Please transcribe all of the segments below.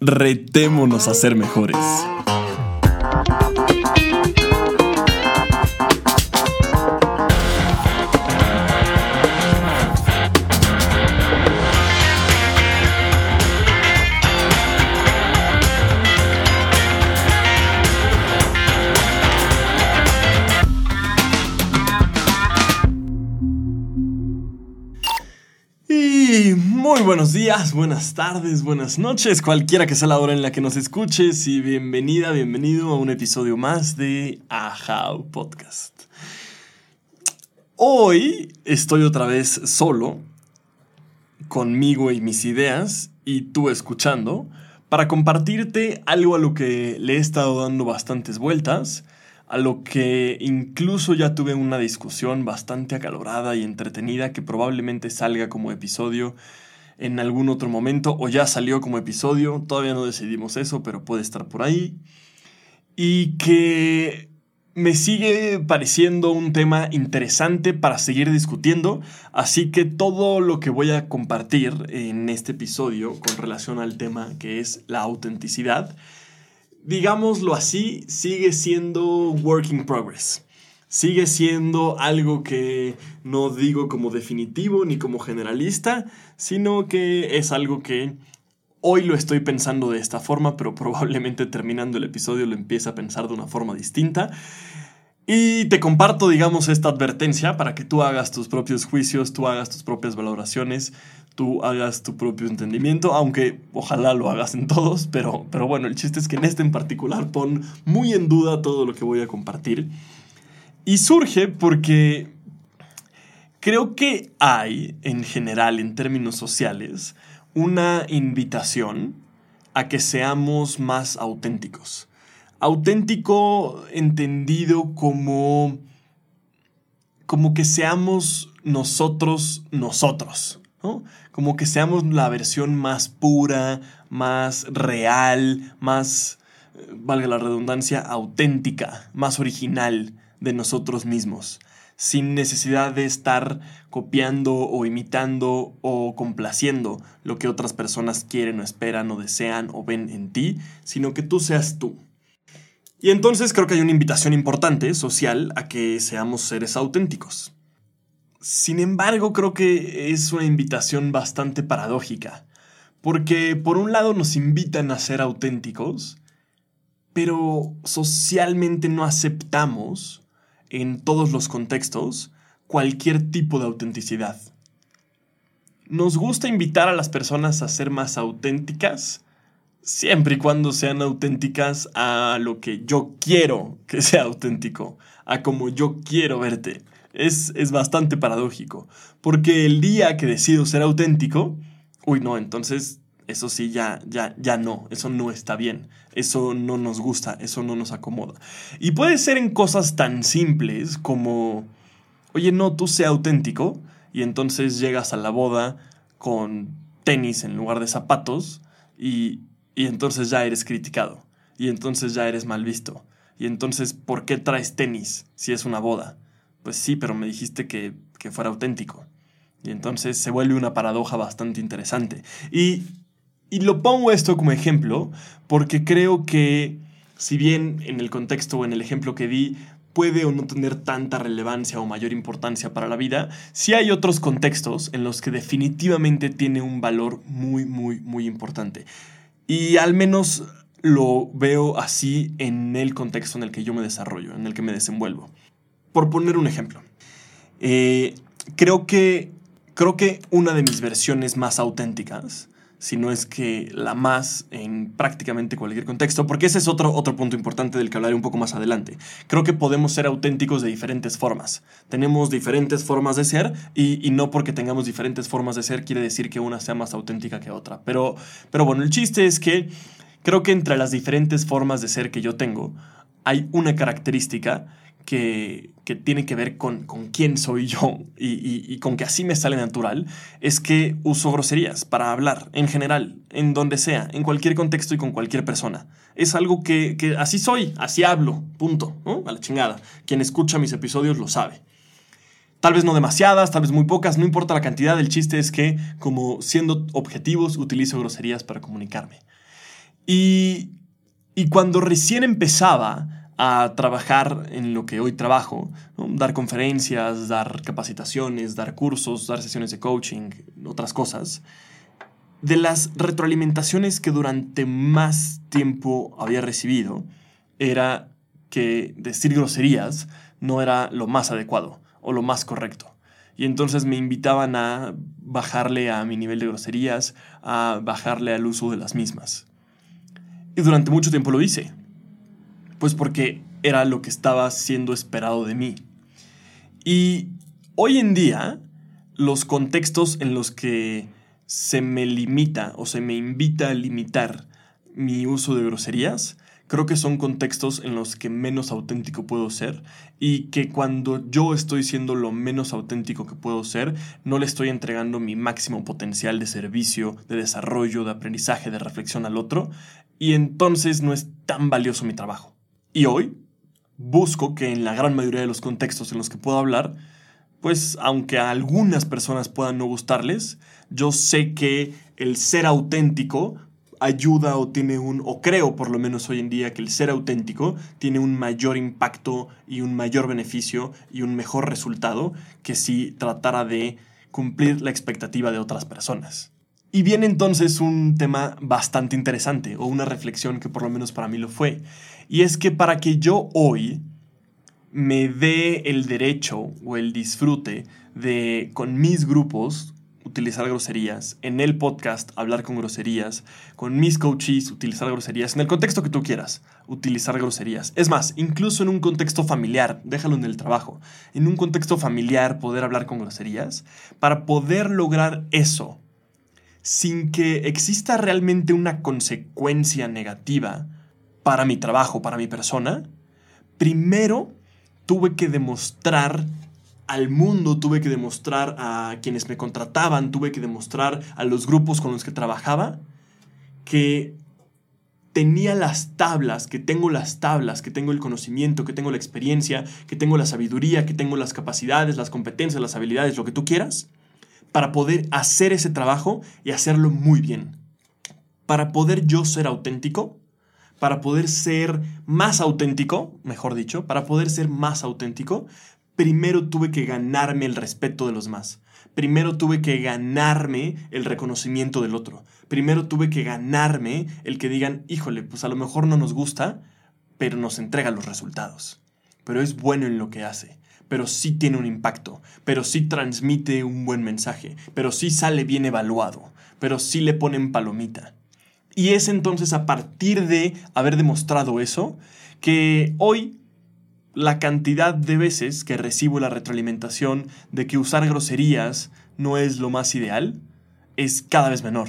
retémonos a ser mejores. Buenos días, buenas tardes, buenas noches, cualquiera que sea la hora en la que nos escuches y bienvenida, bienvenido a un episodio más de Ahau Podcast. Hoy estoy otra vez solo, conmigo y mis ideas, y tú escuchando, para compartirte algo a lo que le he estado dando bastantes vueltas a lo que incluso ya tuve una discusión bastante acalorada y entretenida que probablemente salga como episodio en algún otro momento o ya salió como episodio, todavía no decidimos eso, pero puede estar por ahí. Y que me sigue pareciendo un tema interesante para seguir discutiendo, así que todo lo que voy a compartir en este episodio con relación al tema que es la autenticidad, digámoslo así, sigue siendo work in progress. Sigue siendo algo que no digo como definitivo ni como generalista, sino que es algo que hoy lo estoy pensando de esta forma, pero probablemente terminando el episodio lo empiece a pensar de una forma distinta. Y te comparto, digamos, esta advertencia para que tú hagas tus propios juicios, tú hagas tus propias valoraciones, tú hagas tu propio entendimiento, aunque ojalá lo hagas en todos, pero, pero bueno, el chiste es que en este en particular pon muy en duda todo lo que voy a compartir. Y surge porque creo que hay, en general, en términos sociales, una invitación a que seamos más auténticos auténtico entendido como como que seamos nosotros nosotros, ¿no? Como que seamos la versión más pura, más real, más, eh, valga la redundancia, auténtica, más original de nosotros mismos, sin necesidad de estar copiando o imitando o complaciendo lo que otras personas quieren o esperan o desean o ven en ti, sino que tú seas tú. Y entonces creo que hay una invitación importante social a que seamos seres auténticos. Sin embargo, creo que es una invitación bastante paradójica, porque por un lado nos invitan a ser auténticos, pero socialmente no aceptamos, en todos los contextos, cualquier tipo de autenticidad. Nos gusta invitar a las personas a ser más auténticas, siempre y cuando sean auténticas a lo que yo quiero que sea auténtico, a como yo quiero verte. Es, es bastante paradójico, porque el día que decido ser auténtico, uy no, entonces eso sí ya, ya, ya no, eso no está bien, eso no nos gusta, eso no nos acomoda. Y puede ser en cosas tan simples como, oye no, tú sé auténtico, y entonces llegas a la boda con tenis en lugar de zapatos, y, y entonces ya eres criticado, y entonces ya eres mal visto, y entonces ¿por qué traes tenis si es una boda? Pues sí, pero me dijiste que, que fuera auténtico. Y entonces se vuelve una paradoja bastante interesante. Y, y lo pongo esto como ejemplo porque creo que si bien en el contexto o en el ejemplo que di puede o no tener tanta relevancia o mayor importancia para la vida, sí hay otros contextos en los que definitivamente tiene un valor muy, muy, muy importante. Y al menos lo veo así en el contexto en el que yo me desarrollo, en el que me desenvuelvo. Por poner un ejemplo, eh, creo, que, creo que una de mis versiones más auténticas, si no es que la más en prácticamente cualquier contexto, porque ese es otro, otro punto importante del que hablaré un poco más adelante. Creo que podemos ser auténticos de diferentes formas. Tenemos diferentes formas de ser y, y, no porque tengamos diferentes formas de ser quiere decir que una sea más auténtica que otra. Pero, pero bueno, el chiste es que creo que entre las diferentes formas de ser que yo tengo, hay una característica que, tiene que ver con, con quién soy yo y, y, y, con que así me sale natural, es que uso groserías para hablar, en general, en donde sea, en cualquier contexto y con cualquier persona. Es algo que, que así soy, así hablo, punto, ¿no? A la chingada. Quien escucha mis episodios lo sabe. Tal vez no demasiadas, tal vez muy pocas, no importa la cantidad, el chiste es que, como siendo objetivos, utilizo groserías para comunicarme. Y, y cuando recién empezaba a trabajar en lo que hoy trabajo, dar conferencias, dar capacitaciones, dar cursos, dar sesiones de coaching, otras cosas, de las retroalimentaciones que durante más tiempo había recibido era que decir groserías no era lo más adecuado o lo más correcto. Y entonces me invitaban a bajarle a mi nivel de groserías, a bajarle al uso de las mismas. Y durante mucho tiempo lo hice. Pues porque era lo que estaba siendo esperado de mí. Y hoy en día, los contextos en los que se me limita o se me invita a limitar mi uso de groserías, creo que son contextos en los que menos auténtico puedo ser y que cuando yo estoy siendo lo menos auténtico que puedo ser, no le estoy entregando mi máximo potencial de servicio, de desarrollo, de aprendizaje, de reflexión al otro y entonces no es tan valioso mi trabajo. Y hoy busco que en la gran mayoría de los contextos en los que puedo hablar, pues aunque a algunas personas puedan no gustarles, yo sé que el ser auténtico ayuda o tiene un, o creo por lo menos hoy en día que el ser auténtico tiene un mayor impacto y un mayor beneficio y un mejor resultado que si tratara de cumplir la expectativa de otras personas. Y viene entonces un tema bastante interesante o una reflexión que por lo menos para mí lo fue. Y es que para que yo hoy me dé el derecho o el disfrute de con mis grupos utilizar groserías, en el podcast hablar con groserías, con mis coaches utilizar groserías, en el contexto que tú quieras, utilizar groserías. Es más, incluso en un contexto familiar, déjalo en el trabajo, en un contexto familiar poder hablar con groserías, para poder lograr eso sin que exista realmente una consecuencia negativa para mi trabajo, para mi persona, primero tuve que demostrar al mundo, tuve que demostrar a quienes me contrataban, tuve que demostrar a los grupos con los que trabajaba que tenía las tablas, que tengo las tablas, que tengo el conocimiento, que tengo la experiencia, que tengo la sabiduría, que tengo las capacidades, las competencias, las habilidades, lo que tú quieras, para poder hacer ese trabajo y hacerlo muy bien. Para poder yo ser auténtico, para poder ser más auténtico, mejor dicho, para poder ser más auténtico, primero tuve que ganarme el respeto de los más. Primero tuve que ganarme el reconocimiento del otro. Primero tuve que ganarme el que digan, híjole, pues a lo mejor no nos gusta, pero nos entrega los resultados. Pero es bueno en lo que hace. Pero sí tiene un impacto. Pero sí transmite un buen mensaje. Pero sí sale bien evaluado. Pero sí le ponen palomita. Y es entonces a partir de haber demostrado eso que hoy la cantidad de veces que recibo la retroalimentación de que usar groserías no es lo más ideal es cada vez menor.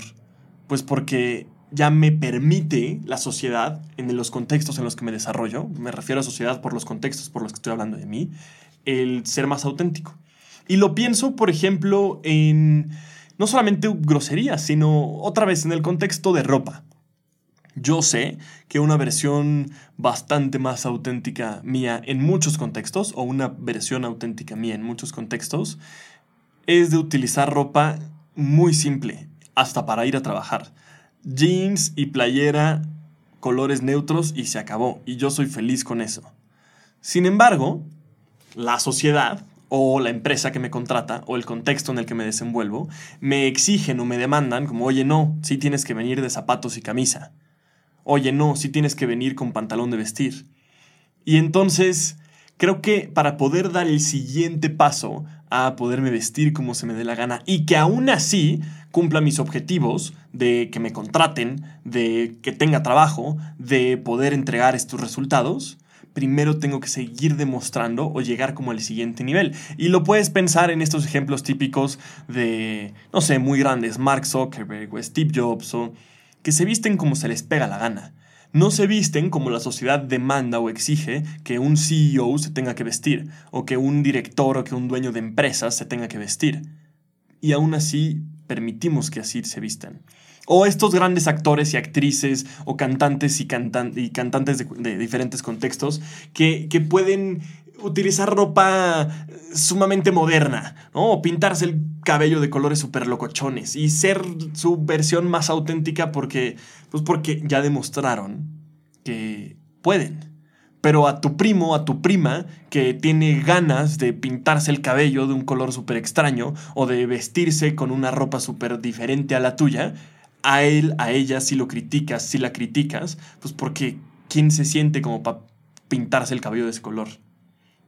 Pues porque ya me permite la sociedad, en los contextos en los que me desarrollo, me refiero a sociedad por los contextos por los que estoy hablando de mí, el ser más auténtico. Y lo pienso, por ejemplo, en no solamente groserías, sino otra vez en el contexto de ropa. Yo sé que una versión bastante más auténtica mía en muchos contextos, o una versión auténtica mía en muchos contextos, es de utilizar ropa muy simple, hasta para ir a trabajar. Jeans y playera, colores neutros y se acabó. Y yo soy feliz con eso. Sin embargo, la sociedad, o la empresa que me contrata o el contexto en el que me desenvuelvo me exigen o me demandan como, oye, no, sí tienes que venir de zapatos y camisa. Oye, no, sí tienes que venir con pantalón de vestir. Y entonces, creo que para poder dar el siguiente paso a poderme vestir como se me dé la gana y que aún así cumpla mis objetivos de que me contraten, de que tenga trabajo, de poder entregar estos resultados, primero tengo que seguir demostrando o llegar como al siguiente nivel. Y lo puedes pensar en estos ejemplos típicos de, no sé, muy grandes, Mark Zuckerberg o Steve Jobs, o que se visten como se les pega la gana. No se visten como la sociedad demanda o exige que un CEO se tenga que vestir, o que un director o que un dueño de empresas se tenga que vestir. Y aún así permitimos que así se vistan. O estos grandes actores y actrices o cantantes y, y cantantes de, diferentes contextos que, que pueden utilizar ropa sumamente moderna, ¿no? O pintarse el cabello de colores súper locochones y ser su versión más auténtica porque, pues porque ya demostraron que pueden. Pero a tu primo, a tu prima, que tiene ganas de pintarse el cabello de un color súper extraño o de vestirse con una ropa súper diferente a la tuya, a él, a ella, si lo criticas, si la criticas, pues porque ¿quién se siente como para pintarse el cabello de ese color?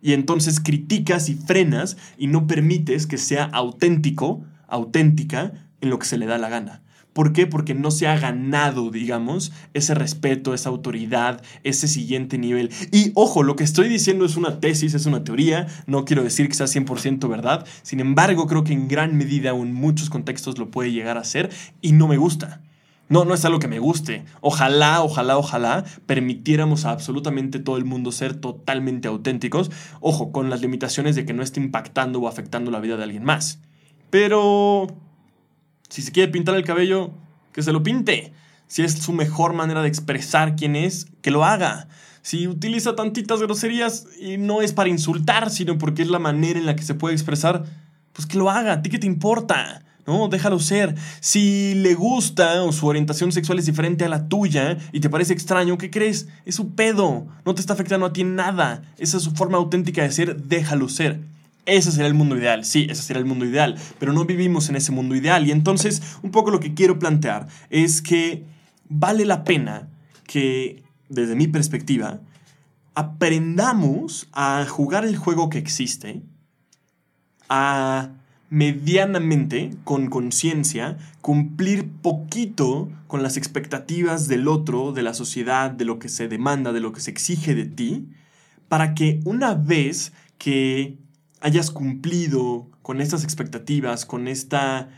Y entonces criticas y frenas y no permites que sea auténtico, auténtica, en lo que se le da la gana. ¿Por qué? Porque no se ha ganado, digamos, ese respeto, esa autoridad, ese siguiente nivel. Y ojo, lo que estoy diciendo es una tesis, es una teoría, no quiero decir que sea 100% verdad, sin embargo creo que en gran medida o en muchos contextos lo puede llegar a ser y no me gusta. No, no es algo que me guste. Ojalá, ojalá, ojalá permitiéramos a absolutamente todo el mundo ser totalmente auténticos. Ojo, con las limitaciones de que no esté impactando o afectando la vida de alguien más. Pero... Si se quiere pintar el cabello, que se lo pinte. Si es su mejor manera de expresar quién es, que lo haga. Si utiliza tantitas groserías y no es para insultar, sino porque es la manera en la que se puede expresar, pues que lo haga. ¿A ti qué te importa? ¿no? Déjalo ser. Si le gusta o su orientación sexual es diferente a la tuya y te parece extraño, ¿qué crees? Es su pedo. No te está afectando a ti en nada. Esa es su forma auténtica de ser, déjalo ser. Ese sería el mundo ideal, sí, ese sería el mundo ideal, pero no vivimos en ese mundo ideal. Y entonces, un poco lo que quiero plantear es que vale la pena que, desde mi perspectiva, aprendamos a jugar el juego que existe, a medianamente, con conciencia, cumplir poquito con las expectativas del otro, de la sociedad, de lo que se demanda, de lo que se exige de ti, para que una vez que hayas cumplido con estas expectativas, con esta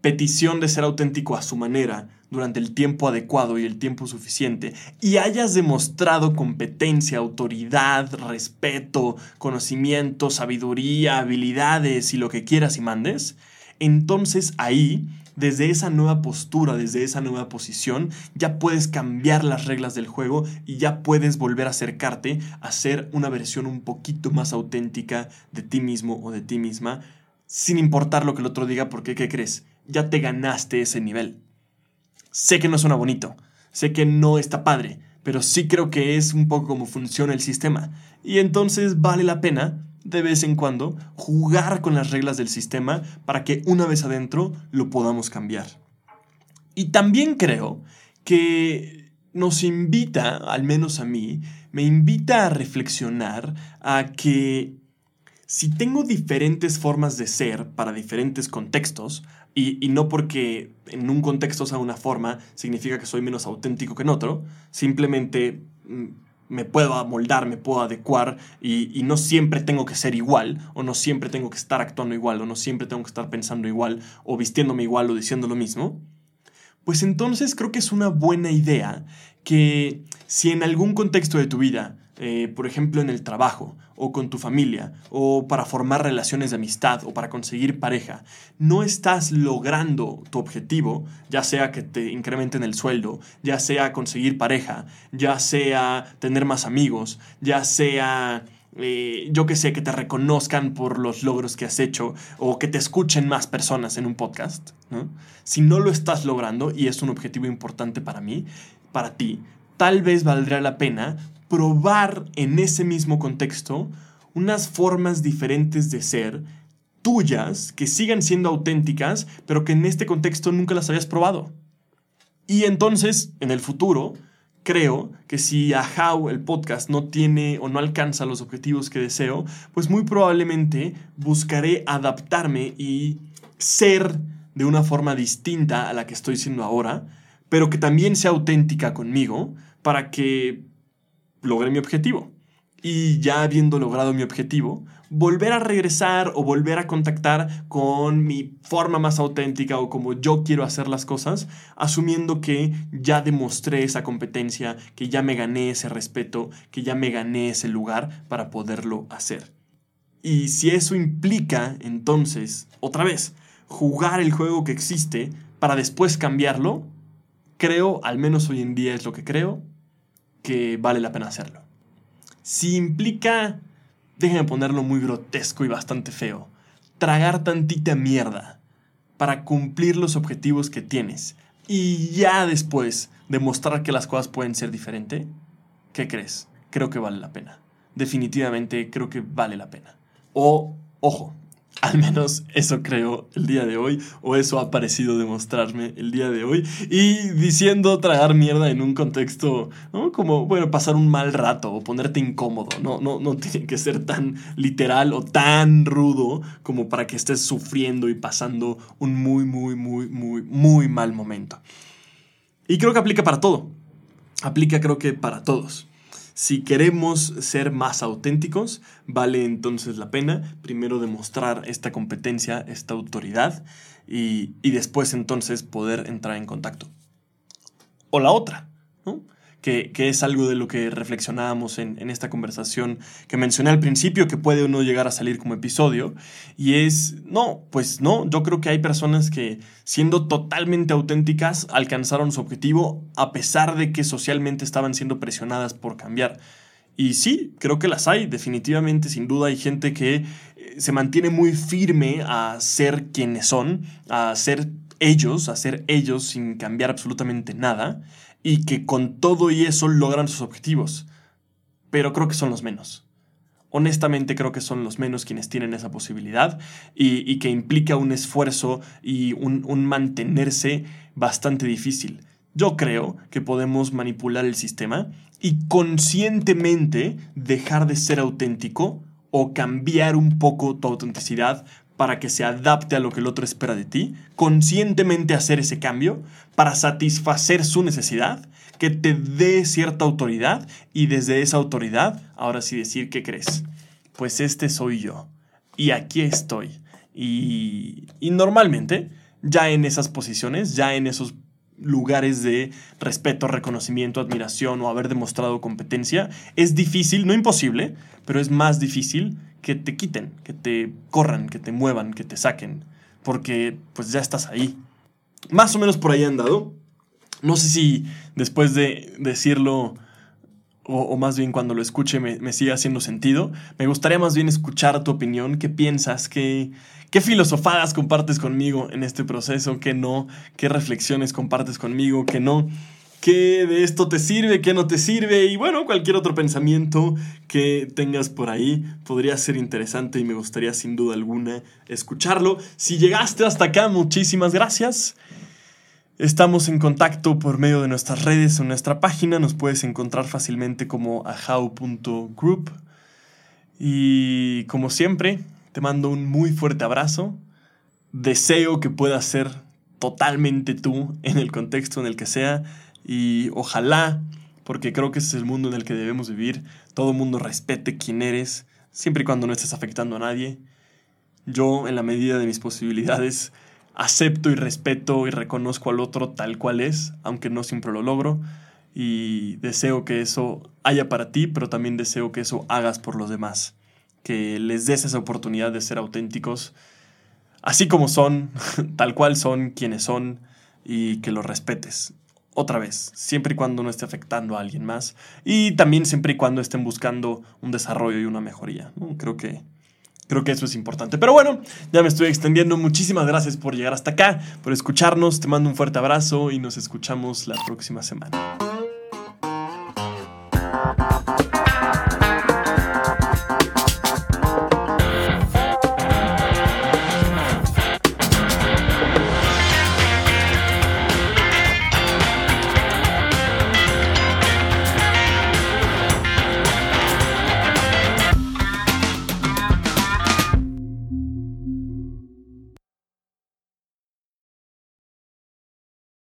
petición de ser auténtico a su manera, durante el tiempo adecuado y el tiempo suficiente y hayas demostrado competencia, autoridad, respeto, conocimiento, sabiduría, habilidades y lo que quieras y mandes, entonces ahí, desde esa nueva postura, desde esa nueva posición, ya puedes cambiar las reglas del juego y ya puedes volver a acercarte a ser una versión un poquito más auténtica de ti mismo o de ti misma, sin importar lo que el otro diga, porque ¿qué crees? Ya te ganaste ese nivel. Sé que no suena bonito, sé que no está padre, pero sí creo que es un poco como funciona el sistema. Y entonces vale la pena, de vez en cuando, jugar con las reglas del sistema para que una vez adentro lo podamos cambiar. Y también creo que nos invita, al menos a mí, me invita a reflexionar a que si tengo diferentes formas de ser para diferentes contextos, y, no porque en un contexto sea una forma significa que soy menos auténtico que en otro, simplemente mm, me puedo amoldar, me puedo adecuar y, y, no siempre tengo que ser igual, o no siempre tengo que estar actuando igual, o no siempre tengo que estar pensando igual, o vistiéndome igual, o diciendo lo mismo, pues entonces creo que es una buena idea que si en algún contexto de tu vida eh, por ejemplo, en el trabajo o con tu familia o para formar relaciones de amistad o para conseguir pareja, no estás logrando tu objetivo, ya sea que te incrementen el sueldo, ya sea conseguir pareja, ya sea tener más amigos, ya sea... Eh, yo que sé, que te reconozcan por los logros que has hecho o que te escuchen más personas en un podcast, si no lo estás logrando y es un objetivo importante para mí, para ti, tal vez valdría la pena probar en ese mismo contexto unas formas diferentes de ser tuyas que sigan siendo auténticas, pero que en este contexto nunca las habías probado. Y entonces, en el futuro, creo que si a How el podcast no tiene o no alcanza los objetivos que deseo, pues muy probablemente buscaré adaptarme y ser de una forma distinta a la que estoy siendo ahora, pero que también sea auténtica conmigo para que logré mi objetivo. Y ya habiendo logrado mi objetivo, volver a regresar o volver a contactar con mi forma más auténtica o como yo quiero hacer las cosas, asumiendo que ya demostré esa competencia, que ya me gané ese respeto, que ya me gané ese lugar para poderlo hacer. Y si eso implica, entonces, otra vez, jugar el juego que existe para después cambiarlo, creo, al menos hoy en día es lo que creo, que vale la pena hacerlo. Si implica déjenme ponerlo muy grotesco y bastante feo, tragar tantita mierda para cumplir los objetivos que tienes y ya después demostrar que las cosas pueden ser diferentes, ¿qué crees? Creo que vale la pena. Definitivamente creo que vale la pena. O, ojo, al menos eso creo el día de hoy, o eso ha parecido demostrarme el día de hoy. Y diciendo tragar mierda en un contexto. Como, bueno, pasar un mal rato o ponerte incómodo. No, no, no tiene que ser tan literal o tan rudo como para que estés sufriendo y pasando un muy, muy, muy, muy, muy mal momento. Y creo que aplica para todo. Aplica creo que para todos. Si queremos ser más auténticos, vale entonces la pena primero demostrar esta competencia, esta autoridad y, después entonces poder entrar en contacto. O la otra, ¿no? Que, es algo de lo que reflexionábamos en, en, esta conversación que mencioné al principio, que puede o no llegar a salir como episodio, y es, no, pues no, yo creo que hay personas que siendo totalmente auténticas alcanzaron su objetivo a pesar de que socialmente estaban siendo presionadas por cambiar. Y sí, creo que las hay, definitivamente, sin duda hay gente que eh, se mantiene muy firme a ser quienes son, a ser ellos, a ser ellos sin cambiar absolutamente nada y que con todo y eso logran sus objetivos. Pero creo que son los menos. Honestamente creo que son los menos quienes tienen esa posibilidad y, que implica un esfuerzo y un, un mantenerse bastante difícil. Yo creo que podemos manipular el sistema y conscientemente dejar de ser auténtico o cambiar un poco tu autenticidad para que se adapte a lo que el otro espera de ti, conscientemente hacer ese cambio para satisfacer su necesidad, que te dé cierta autoridad y desde esa autoridad, ahora sí decir, ¿qué crees? Pues este soy yo y aquí estoy. Y, y normalmente, ya en esas posiciones, ya en esos lugares de respeto, reconocimiento, admiración o haber demostrado competencia, es difícil, no imposible, pero es más difícil que te quiten, que te corran, que te muevan, que te saquen, porque pues ya estás ahí. Más o menos por ahí han dado. No sé si después de decirlo, o, más bien cuando lo escuche me, me siga haciendo sentido. Me gustaría más bien escuchar tu opinión, qué piensas, qué, qué filosofadas compartes conmigo en este proceso, qué no, qué reflexiones compartes conmigo, qué no qué de esto te sirve, qué no te sirve y bueno, cualquier otro pensamiento que tengas por ahí podría ser interesante y me gustaría sin duda alguna escucharlo. Si llegaste hasta acá, muchísimas gracias. Estamos en contacto por medio de nuestras redes o nuestra página, nos puedes encontrar fácilmente como ahau.group y como siempre, te mando un muy fuerte abrazo. Deseo que puedas ser totalmente tú en el contexto en el que sea y ojalá, porque creo que ese es el mundo en el que debemos vivir, todo el mundo respete quién eres, siempre y cuando no estés afectando a nadie. Yo, en la medida de mis posibilidades, acepto y respeto y reconozco al otro tal cual es, aunque no siempre lo logro. Y deseo que eso haya para ti, pero también deseo que eso hagas por los demás. Que les des esa oportunidad de ser auténticos, así como son, tal cual son, quienes son, y que los respetes otra vez, siempre y cuando no esté afectando a alguien más y también siempre y cuando estén buscando un desarrollo y una mejoría. Creo que Creo que eso es importante. Pero bueno, ya me estoy extendiendo. Muchísimas gracias por llegar hasta acá, por escucharnos. Te mando un fuerte abrazo y nos escuchamos la próxima semana.